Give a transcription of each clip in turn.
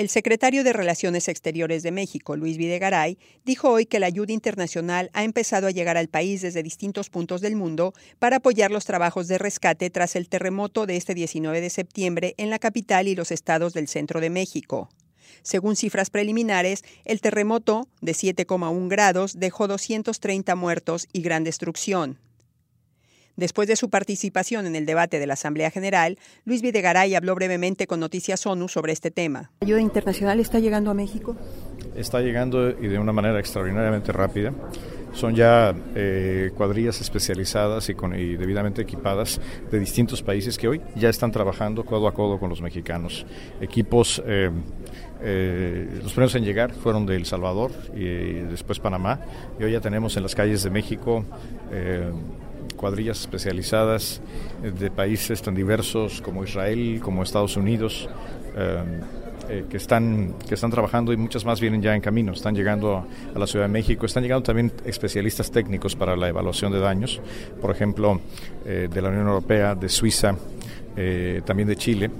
El secretario de Relaciones Exteriores de México, Luis Videgaray, dijo hoy que la ayuda internacional ha empezado a llegar al país desde distintos puntos del mundo para apoyar los trabajos de rescate tras el terremoto de este 19 de septiembre en la capital y los estados del centro de México. Según cifras preliminares, el terremoto, de 7,1 grados, dejó 230 muertos y gran destrucción. Después de su participación en el debate de la Asamblea General, Luis Videgaray habló brevemente con Noticias ONU sobre este tema. ¿La ayuda internacional está llegando a México? Está llegando y de una manera extraordinariamente rápida. Son ya eh, cuadrillas especializadas y, con, y, debidamente equipadas de distintos países que hoy ya están trabajando codo a codo con los mexicanos. Equipos, eh, eh, los primeros en llegar fueron de El Salvador y, y después Panamá. Y hoy ya tenemos en las calles de México cuadrillas especializadas eh, de países tan diversos como Israel, como Estados Unidos, eh, eh, que, están, que están trabajando y muchas más vienen ya en camino, están llegando a, la Ciudad de México, están llegando también especialistas técnicos para la evaluación de daños, por ejemplo, de la Unión Europea, de Suiza, también de Chile.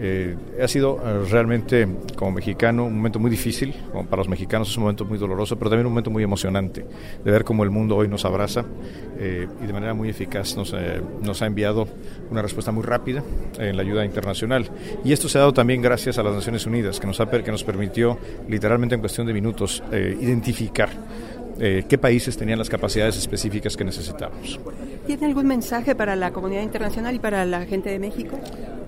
Eh, ha sido eh, realmente, como mexicano, un momento muy difícil, como para los mexicanos es un momento muy doloroso, pero también un momento muy emocionante, de ver cómo el mundo hoy nos abraza y de manera muy eficaz nos, nos, ha enviado una respuesta muy rápida en la ayuda internacional. Y esto se ha dado también gracias a las Naciones Unidas, que nos, ha, que nos permitió literalmente en cuestión de minutos identificar eh, qué países tenían las capacidades específicas que necesitábamos. ¿Tiene algún mensaje para la comunidad internacional y para la gente de México?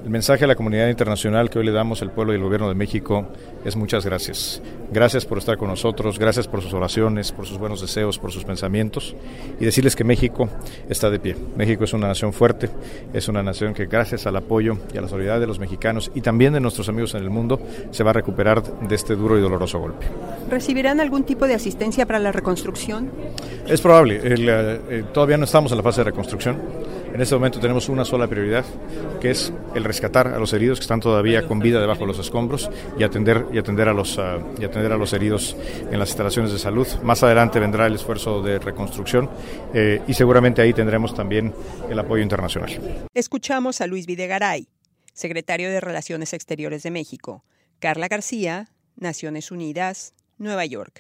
El mensaje a la comunidad internacional que hoy le damos al pueblo y al gobierno de México es muchas gracias. Gracias por estar con nosotros, gracias por sus oraciones, por sus buenos deseos, por sus pensamientos y decirles que México está de pie. México es una nación fuerte, es una nación que gracias al apoyo y a la solidaridad de los mexicanos y también de nuestros amigos en el mundo se va a recuperar de este duro y doloroso golpe. ¿Recibirán algún tipo de asistencia para la reconstrucción? Es probable. El, eh, todavía no estamos en la fase de reconstrucción. En este momento tenemos una sola prioridad, que es el rescatar a los heridos que están todavía con vida debajo de los escombros y atender y atender a los uh, y atender a los heridos en las instalaciones de salud. Más adelante vendrá el esfuerzo de reconstrucción eh, y seguramente ahí tendremos también el apoyo internacional. Escuchamos a Luis Videgaray, secretario de Relaciones Exteriores de México. Carla García, Naciones Unidas, Nueva York.